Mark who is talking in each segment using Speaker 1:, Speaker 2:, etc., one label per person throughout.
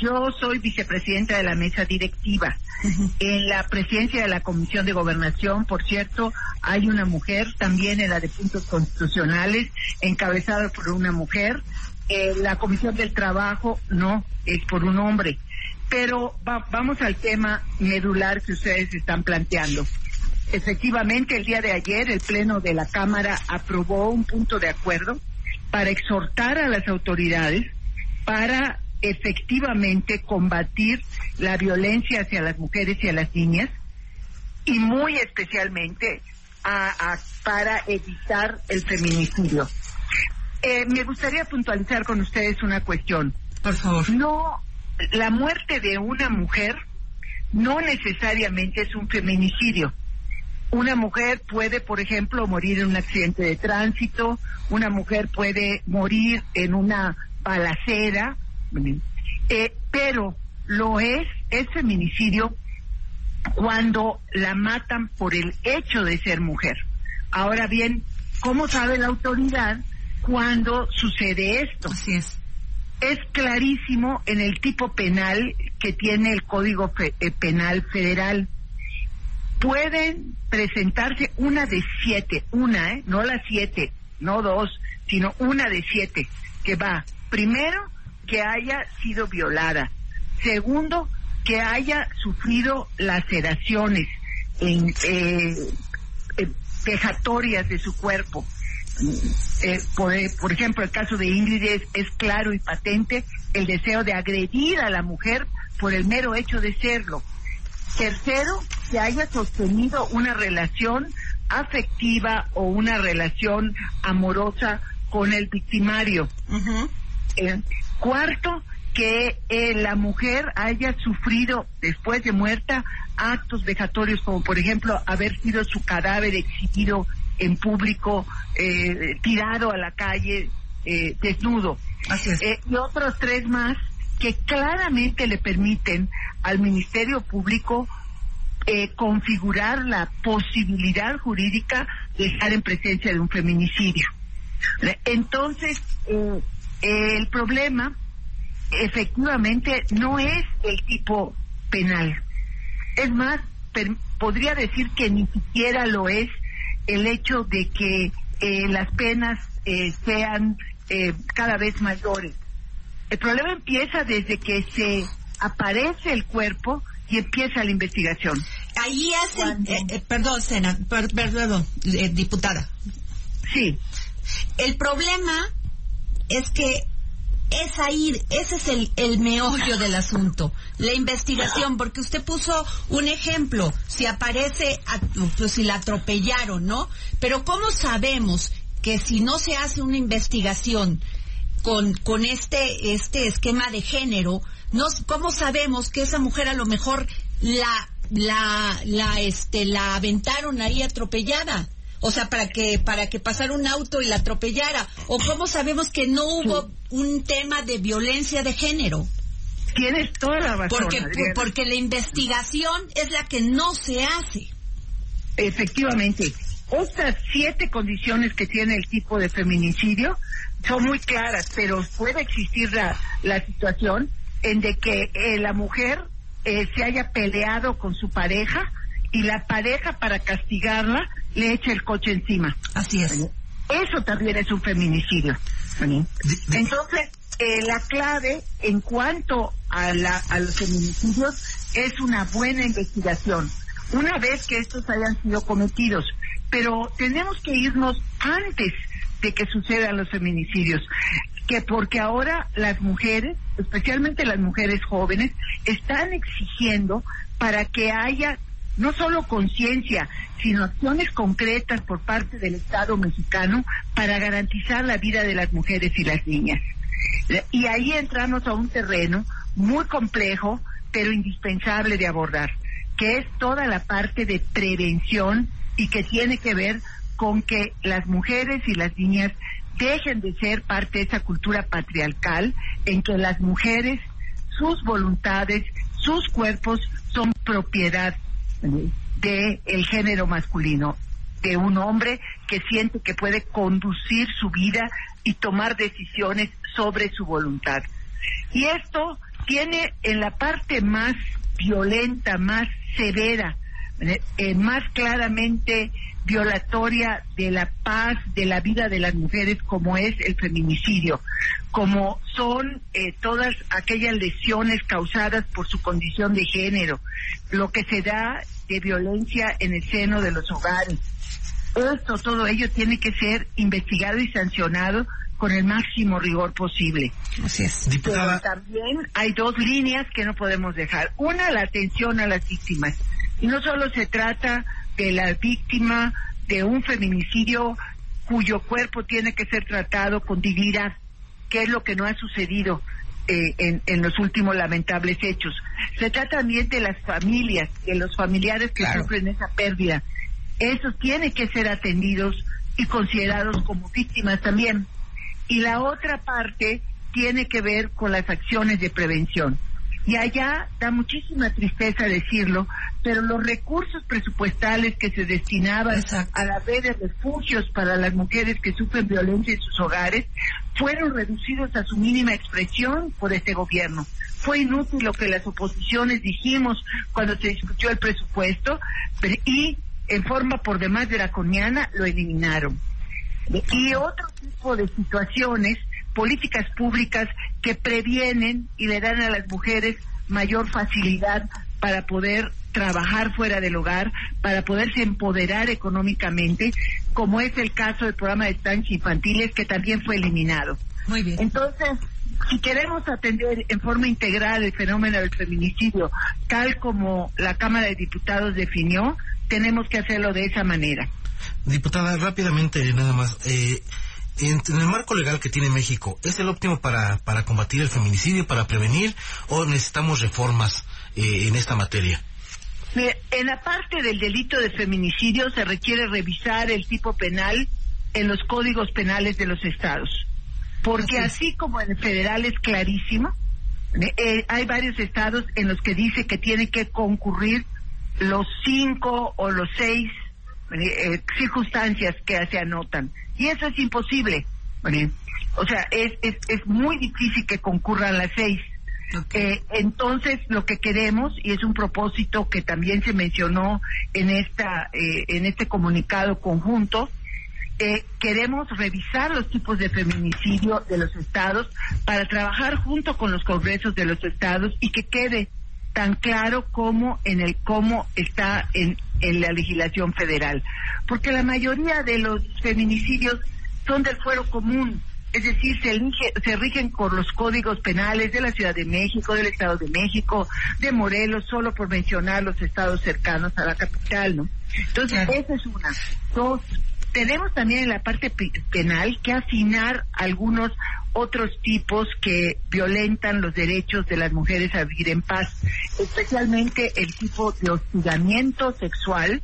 Speaker 1: Yo soy vicepresidenta de la mesa directiva. En la presidencia de la Comisión de Gobernación, por cierto, hay una mujer, también en la de puntos constitucionales, encabezada por una mujer. Eh, la Comisión del Trabajo no, es por un hombre. Pero va- vamos al tema medular que ustedes están planteando. Efectivamente, el día de ayer el Pleno de la Cámara aprobó un punto de acuerdo para exhortar a las autoridades para efectivamente combatir la violencia hacia las mujeres y a las niñas y muy especialmente a- a- para evitar el feminicidio. Eh, me gustaría puntualizar con ustedes una cuestión.
Speaker 2: Por favor.
Speaker 1: No, la muerte de una mujer no necesariamente es un feminicidio. Una mujer puede, por ejemplo, morir en un accidente de tránsito, una mujer puede morir en una balacera, eh, pero lo es, es feminicidio cuando la matan por el hecho de ser mujer. Ahora bien, ¿cómo sabe la autoridad cuando sucede esto?
Speaker 2: Así es.
Speaker 1: es clarísimo en el tipo penal que tiene el Código Fe- eh, Penal Federal. Pueden presentarse una de siete, una, ¿eh? no las siete, no dos, sino una de siete, que va, primero, que haya sido violada, segundo, que haya sufrido laceraciones en, eh, eh, vejatorias de su cuerpo, eh, por, eh, por ejemplo, el caso de Ingrid es, es claro y patente el deseo de agredir a la mujer por el mero hecho de serlo. Tercero, que haya sostenido una relación afectiva o una relación amorosa con el victimario. Eh, cuarto, que eh, la mujer haya sufrido después de muerta actos vejatorios como por ejemplo haber sido su cadáver exhibido en público, eh, tirado a la calle, eh, desnudo.
Speaker 2: Así es.
Speaker 1: Eh, y otros tres más que claramente le permiten al Ministerio Público eh, configurar la posibilidad jurídica de estar en presencia de un feminicidio. Entonces, eh, el problema efectivamente no es el tipo penal. Es más, per- podría decir que ni siquiera lo es el hecho de que eh, las penas eh, sean eh, cada vez mayores. El problema empieza desde que se aparece el cuerpo y empieza la investigación.
Speaker 2: Ahí es el,
Speaker 1: Cuando-
Speaker 2: eh, eh, perdón, Sena, per- perdón, diputada.
Speaker 1: Sí,
Speaker 2: El problema es que es ahí, ese es el, el meollo del asunto, la investigación, porque usted puso un ejemplo, si aparece, pues si la atropellaron, ¿no? Pero ¿cómo sabemos que si no se hace una investigación con, con este, este esquema de género, no, ¿cómo sabemos que esa mujer a lo mejor la, la, la, este, la aventaron ahí atropellada? O sea, para que, para que pasara un auto y la atropellara. ¿O cómo sabemos que no hubo un tema de violencia de género?
Speaker 1: tienes toda la razón.
Speaker 2: Porque,
Speaker 1: Adriana.
Speaker 2: porque la investigación es la que no se hace.
Speaker 1: Efectivamente, estas siete condiciones que tiene el tipo de feminicidio son muy claras, pero puede existir la, la situación en de que eh, la mujer eh, se haya peleado con su pareja y la pareja para castigarla le echa el coche encima.
Speaker 2: Así es.
Speaker 1: Eso también es un feminicidio. Entonces, eh, la clave en cuanto a, la, a los feminicidios es una buena investigación. Una vez que estos hayan sido cometidos, pero tenemos que irnos antes de que sucedan los feminicidios, que porque ahora las mujeres, especialmente las mujeres jóvenes, están exigiendo para que haya no solo conciencia, sino acciones concretas por parte del Estado mexicano para garantizar la vida de las mujeres y las niñas. Y ahí entramos a un terreno muy complejo, pero indispensable de abordar, que es toda la parte de prevención y que tiene que ver con que las mujeres y las niñas dejen de ser parte de esa cultura patriarcal en que las mujeres, sus voluntades, sus cuerpos son propiedad del el género masculino, de un hombre que siente que puede conducir su vida y tomar decisiones sobre su voluntad. Y esto tiene en la parte más violenta, más severa, eh, más claramente violatoria de la paz, de la vida de las mujeres, como es el feminicidio, como son eh, todas aquellas lesiones causadas por su condición de género, lo que se da de violencia en el seno de los hogares. Esto, todo ello tiene que ser investigado y sancionado con el máximo rigor posible.
Speaker 2: Así es.
Speaker 1: Pero también hay dos líneas que no podemos dejar. Una, la atención a las víctimas. Y no solo se trata de la víctima de un feminicidio cuyo cuerpo tiene que ser tratado con dignidad, que es lo que no ha sucedido eh, en, en, los últimos lamentables hechos. Se trata también de las familias, de los familiares que sufren esa pérdida. Esos tienen que ser atendidos y considerados como víctimas también y la otra parte tiene que ver con las acciones de prevención. Y allá da muchísima tristeza decirlo, pero los recursos presupuestales que se destinaban a la red de refugios para las mujeres que sufren violencia en sus hogares fueron reducidos a su mínima expresión por este gobierno. Fue inútil lo que las oposiciones dijimos cuando se discutió el presupuesto y en forma por demás draconiana lo eliminaron. Y otro tipo de situaciones, políticas públicas que previenen y le dan a las mujeres mayor facilidad para poder trabajar fuera del hogar, para poderse empoderar económicamente, como es el caso del programa de estancias infantiles que también fue eliminado.
Speaker 2: Muy bien.
Speaker 1: Entonces, si queremos atender en forma integral el fenómeno del feminicidio, tal como la Cámara de Diputados definió, tenemos que hacerlo de esa manera.
Speaker 3: Diputada, rápidamente, nada más. Eh, en, el marco legal que tiene México, ¿es el óptimo para, para combatir el feminicidio, para prevenir, o necesitamos reformas eh, en esta materia?
Speaker 1: En la parte del delito de feminicidio se requiere revisar el tipo penal en los códigos penales de los estados. Porque así como en el federal es clarísimo, eh, hay varios estados en los que dice que tiene que concurrir los cinco o los seis eh, circunstancias que se anotan. Y eso es imposible. O sea, es, es, es muy difícil que concurran las seis. Eh, entonces, lo que queremos, y es un propósito que también se mencionó en, esta, eh, en este comunicado conjunto, eh, queremos revisar los tipos de feminicidio de los estados para trabajar junto con los congresos de los estados y que quede tan claro como en el cómo está en, en la legislación federal. Porque la mayoría de los feminicidios son del fuero común, es decir, se, se rigen por los códigos penales de la Ciudad de México, del Estado de México, de Morelos, solo por mencionar los estados cercanos a la capital, ¿no? Entonces, esa es una. Dos, tenemos también en la parte penal que afinar algunos otros tipos que violentan los derechos de las mujeres a vivir en paz, especialmente el tipo de hostigamiento sexual.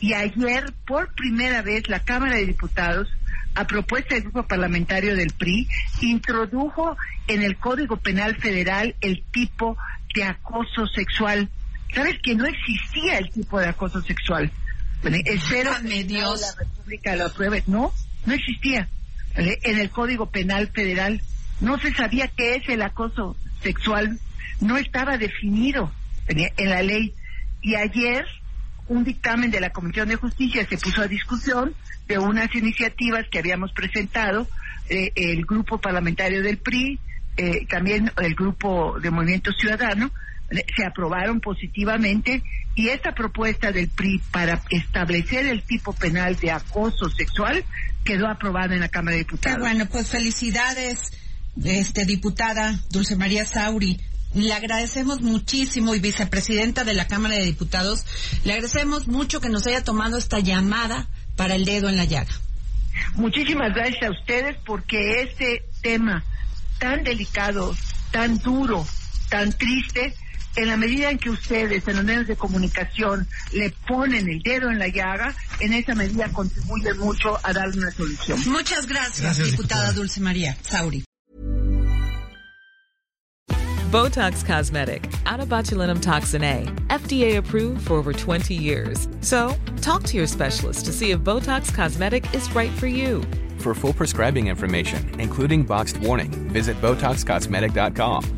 Speaker 1: Y ayer, por primera vez, la Cámara de Diputados, a propuesta del grupo parlamentario del PRI, introdujo en el Código Penal Federal el tipo de acoso sexual. ¿Sabes que no existía el tipo de acoso sexual? espero que la República lo apruebe. No, no existía. En el Código Penal Federal no se sabía qué es el acoso sexual, no estaba definido en la ley. Y ayer un dictamen de la Comisión de Justicia se puso a discusión de unas iniciativas que habíamos presentado eh, el grupo parlamentario del PRI, eh, también el grupo de Movimiento Ciudadano, se aprobaron positivamente y esta propuesta del PRI para establecer el tipo penal de acoso sexual quedó aprobada en la Cámara de Diputados.
Speaker 2: bueno, pues felicidades, este diputada Dulce María Sauri. Le agradecemos muchísimo y vicepresidenta de la Cámara de Diputados, le agradecemos mucho que nos haya tomado esta llamada para el dedo en la llaga.
Speaker 1: Muchísimas gracias a ustedes porque este tema tan delicado, tan duro, tan triste, en la medida en que ustedes en los medios de comunicación le ponen el dedo en la llaga, en esa medida contribuye mucho a darle una solución.
Speaker 2: Muchas gracias,
Speaker 3: Gracias,
Speaker 2: diputada
Speaker 3: diputada.
Speaker 2: Dulce María Sauri.
Speaker 4: Botox Cosmetic, out of botulinum toxin A, FDA approved for over 20 years. So, talk to your specialist to see if Botox Cosmetic is right for you.
Speaker 5: For full prescribing information, including boxed warning, visit BotoxCosmetic.com